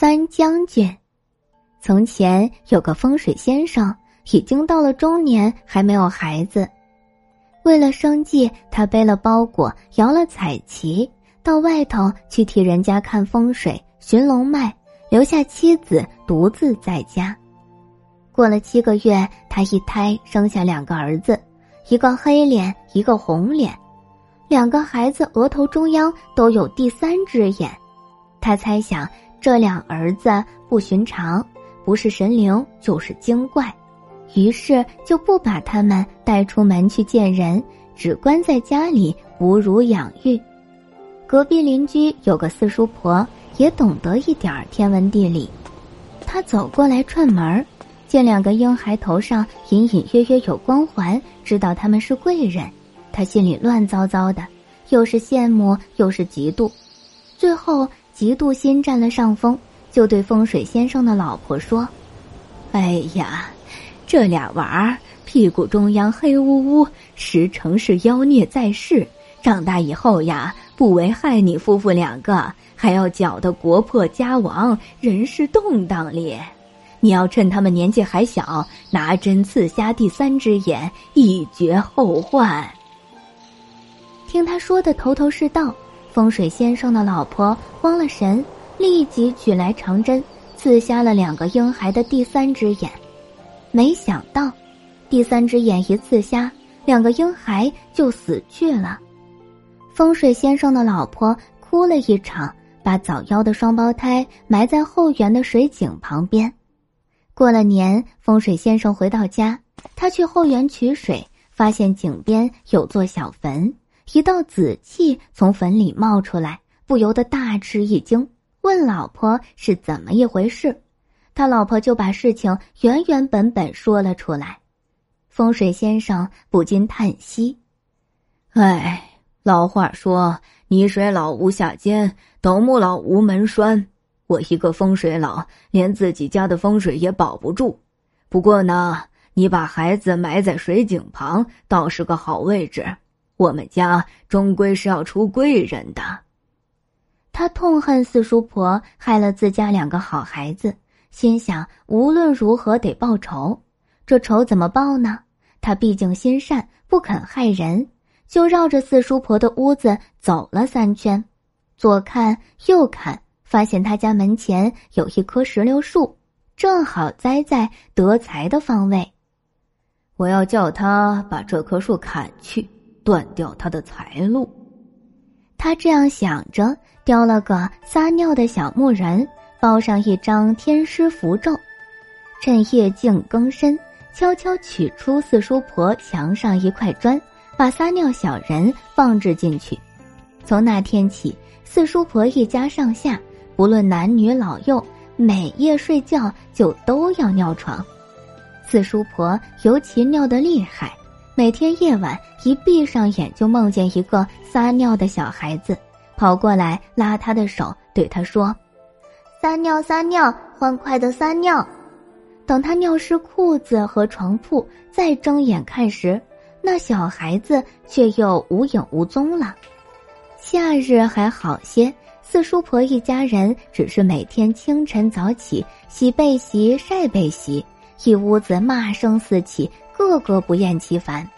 三将军，从前有个风水先生，已经到了中年，还没有孩子。为了生计，他背了包裹，摇了彩旗，到外头去替人家看风水、寻龙脉，留下妻子独自在家。过了七个月，他一胎生下两个儿子，一个黑脸，一个红脸，两个孩子额头中央都有第三只眼。他猜想。这两儿子不寻常，不是神灵就是精怪，于是就不把他们带出门去见人，只关在家里哺乳养育。隔壁邻居有个四叔婆，也懂得一点天文地理，他走过来串门见两个婴孩头上隐隐约约有光环，知道他们是贵人，他心里乱糟糟的，又是羡慕又是嫉妒，最后。嫉妒心占了上风，就对风水先生的老婆说：“哎呀，这俩娃儿屁股中央黑乌乌，十成是妖孽在世。长大以后呀，不为害你夫妇两个，还要搅得国破家亡，人事动荡哩。你要趁他们年纪还小，拿针刺瞎第三只眼，以绝后患。”听他说的头头是道。风水先生的老婆慌了神，立即取来长针，刺瞎了两个婴孩的第三只眼。没想到，第三只眼一刺瞎，两个婴孩就死去了。风水先生的老婆哭了一场，把早夭的双胞胎埋在后园的水井旁边。过了年，风水先生回到家，他去后园取水，发现井边有座小坟。一道紫气从坟里冒出来，不由得大吃一惊，问老婆是怎么一回事。他老婆就把事情原原本本说了出来。风水先生不禁叹息：“哎，老话说泥水老屋下尖，斗木老屋门栓。我一个风水佬，连自己家的风水也保不住。不过呢，你把孩子埋在水井旁，倒是个好位置。”我们家终归是要出贵人的。他痛恨四叔婆害了自家两个好孩子，心想无论如何得报仇。这仇怎么报呢？他毕竟心善，不肯害人，就绕着四叔婆的屋子走了三圈，左看右看，发现他家门前有一棵石榴树，正好栽在得财的方位。我要叫他把这棵树砍去。断掉他的财路，他这样想着，雕了个撒尿的小木人，包上一张天师符咒，趁夜静更深，悄悄取出四叔婆墙上一块砖，把撒尿小人放置进去。从那天起，四叔婆一家上下，不论男女老幼，每夜睡觉就都要尿床。四叔婆尤其尿得厉害。每天夜晚一闭上眼，就梦见一个撒尿的小孩子跑过来拉他的手，对他说：“撒尿撒尿，欢快的撒尿。”等他尿湿裤子和床铺，再睁眼看时，那小孩子却又无影无踪了。夏日还好些，四叔婆一家人只是每天清晨早起洗被席、晒被席，一屋子骂声四起。个个不厌其烦，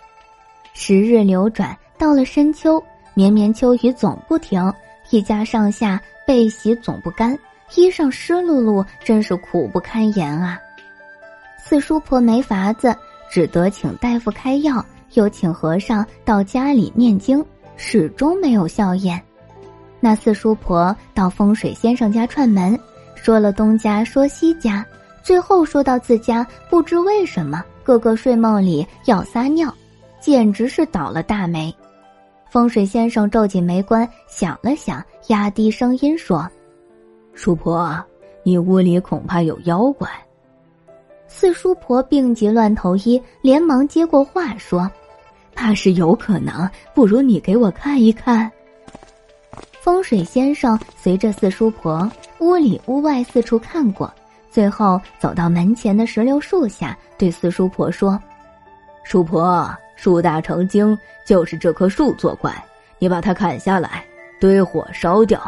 时日流转，到了深秋，绵绵秋雨总不停，一家上下被洗总不干，衣裳湿漉漉，真是苦不堪言啊！四叔婆没法子，只得请大夫开药，又请和尚到家里念经，始终没有效验。那四叔婆到风水先生家串门，说了东家，说西家，最后说到自家，不知为什么。个个睡梦里要撒尿，简直是倒了大霉。风水先生皱紧眉关，想了想，压低声音说：“叔婆，你屋里恐怕有妖怪。”四叔婆病急乱投医，连忙接过话说：“怕是有可能，不如你给我看一看。”风水先生随着四叔婆屋里屋外四处看过。最后走到门前的石榴树下，对四叔婆说：“叔婆，树大成精，就是这棵树作怪。你把它砍下来，堆火烧掉，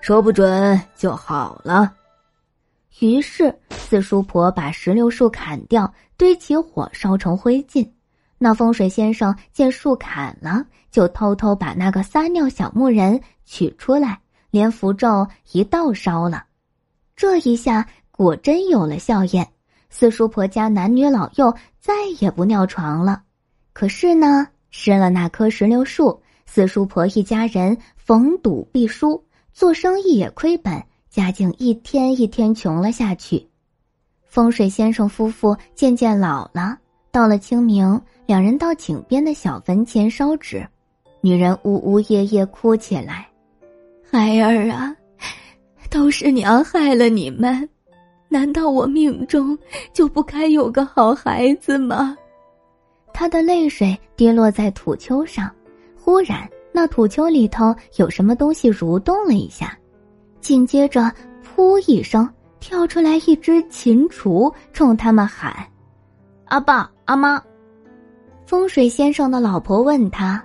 说不准就好了。”于是四叔婆把石榴树砍掉，堆起火烧成灰烬。那风水先生见树砍了，就偷偷把那个撒尿小木人取出来，连符咒一道烧了。这一下果真有了效验，四叔婆家男女老幼再也不尿床了。可是呢，失了那棵石榴树，四叔婆一家人逢赌必输，做生意也亏本，家境一天一天穷了下去。风水先生夫妇渐渐老了，到了清明。两人到井边的小坟前烧纸，女人呜呜咽咽哭起来：“孩儿啊，都是娘害了你们，难道我命中就不该有个好孩子吗？”他的泪水跌落在土丘上，忽然那土丘里头有什么东西蠕动了一下，紧接着“噗”一声跳出来一只禽雏，冲他们喊：“阿爸阿妈。”风水先生的老婆问他：“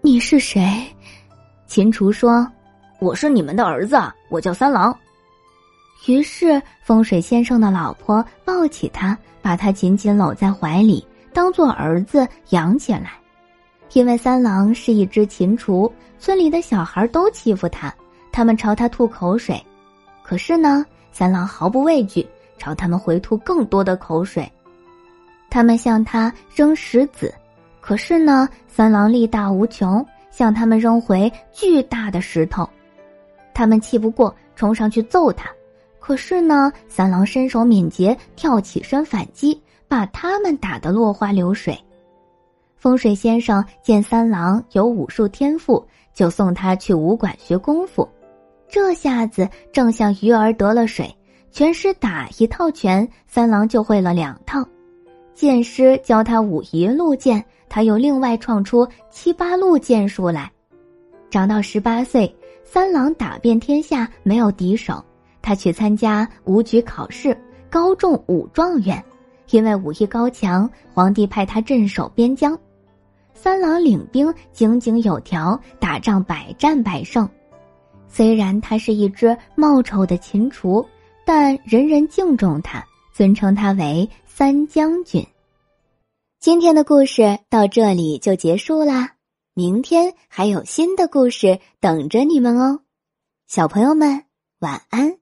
你是谁？”秦厨说：“我是你们的儿子，我叫三郎。”于是风水先生的老婆抱起他，把他紧紧搂在怀里，当做儿子养起来。因为三郎是一只禽雏，村里的小孩都欺负他，他们朝他吐口水。可是呢，三郎毫不畏惧，朝他们回吐更多的口水。他们向他扔石子，可是呢，三郎力大无穷，向他们扔回巨大的石头。他们气不过，冲上去揍他，可是呢，三郎身手敏捷，跳起身反击，把他们打得落花流水。风水先生见三郎有武术天赋，就送他去武馆学功夫。这下子正像鱼儿得了水，拳师打一套拳，三郎就会了两套。剑师教他武一路剑，他又另外创出七八路剑术来。长到十八岁，三郎打遍天下没有敌手，他去参加武举考试，高中武状元。因为武艺高强，皇帝派他镇守边疆。三郎领兵井井有条，打仗百战百胜。虽然他是一只冒丑的禽雏，但人人敬重他，尊称他为。三将军，今天的故事到这里就结束啦。明天还有新的故事等着你们哦，小朋友们晚安。